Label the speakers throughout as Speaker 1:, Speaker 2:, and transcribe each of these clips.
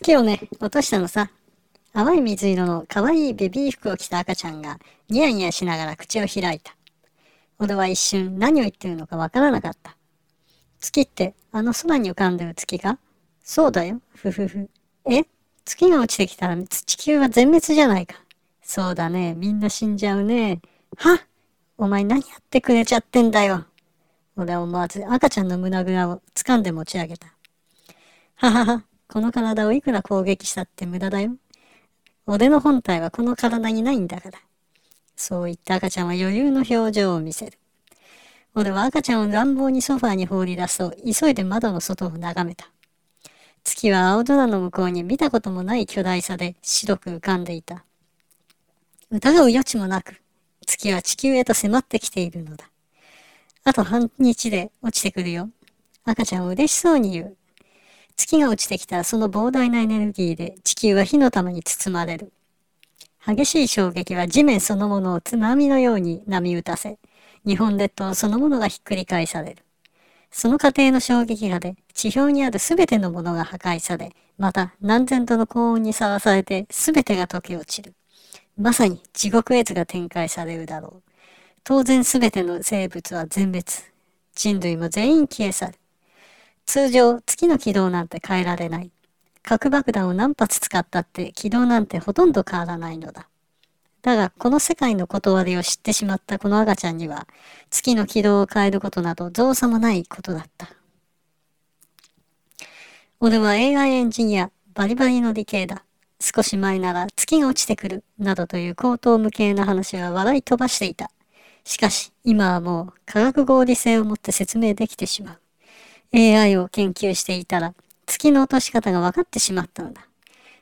Speaker 1: 月をね、落としたのさ。淡い水色の可愛いベビー服を着た赤ちゃんがニヤニヤしながら口を開いた。俺は一瞬何を言ってるのかわからなかった。月ってあの空に浮かんでる月かそうだよ。ふふふ。え？月が落ちてきたら地球は全滅じゃないか。そうだね。みんな死んじゃうね。は？お前何やってくれちゃってんだよ。俺は思わず赤ちゃんの胸ぐらを掴んで持ち上げた。ははは。この体をいくら攻撃したって無駄だよ。俺の本体はこの体にないんだから。そう言って赤ちゃんは余裕の表情を見せる。俺は赤ちゃんを乱暴にソファーに放り出すと、急いで窓の外を眺めた。月は青空の向こうに見たこともない巨大さで白く浮かんでいた。疑う余地もなく、月は地球へと迫ってきているのだ。あと半日で落ちてくるよ。赤ちゃんは嬉しそうに言う。月が落ちてきたその膨大なエネルギーで地球は火の玉に包まれる。激しい衝撃は地面そのものを津波のように波打たせ、日本列島そのものがひっくり返される。その過程の衝撃波で地表にあるすべてのものが破壊され、また何千度の高温にさらされてすべてが溶け落ちる。まさに地獄絵図が展開されるだろう。当然すべての生物は全滅。人類も全員消え去る。通常、月の軌道なんて変えられない。核爆弾を何発使ったって軌道なんてほとんど変わらないのだ。だが、この世界の断りを知ってしまったこの赤ちゃんには、月の軌道を変えることなど造作もないことだった。俺は AI エンジニア、バリバリの理系だ。少し前なら月が落ちてくる、などという高等無形な話は笑い飛ばしていた。しかし、今はもう科学合理性をもって説明できてしまう。AI を研究していたら、月の落とし方が分かってしまったのだ。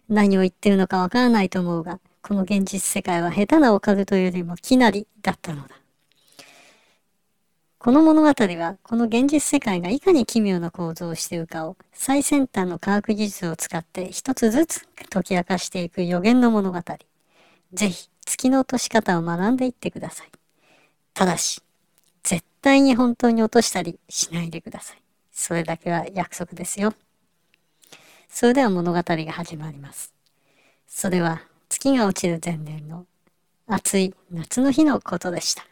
Speaker 1: 何を言ってるのか分からないと思うが、この現実世界は下手なオカルトよりもきなりだったのだ。この物語は、この現実世界がいかに奇妙な構造をしているかを、最先端の科学技術を使って一つずつ解き明かしていく予言の物語。ぜひ、月の落とし方を学んでいってください。ただし、絶対に本当に落としたりしないでください。それだけは約束ですよ。それでは物語が始まります。それは月が落ちる前年の暑い夏の日のことでした。